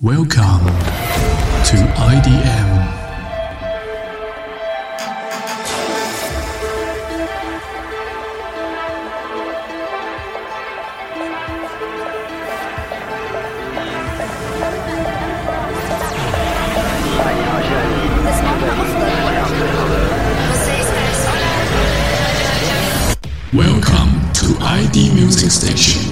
Welcome to IDM. Welcome to ID Music Station.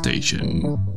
Station.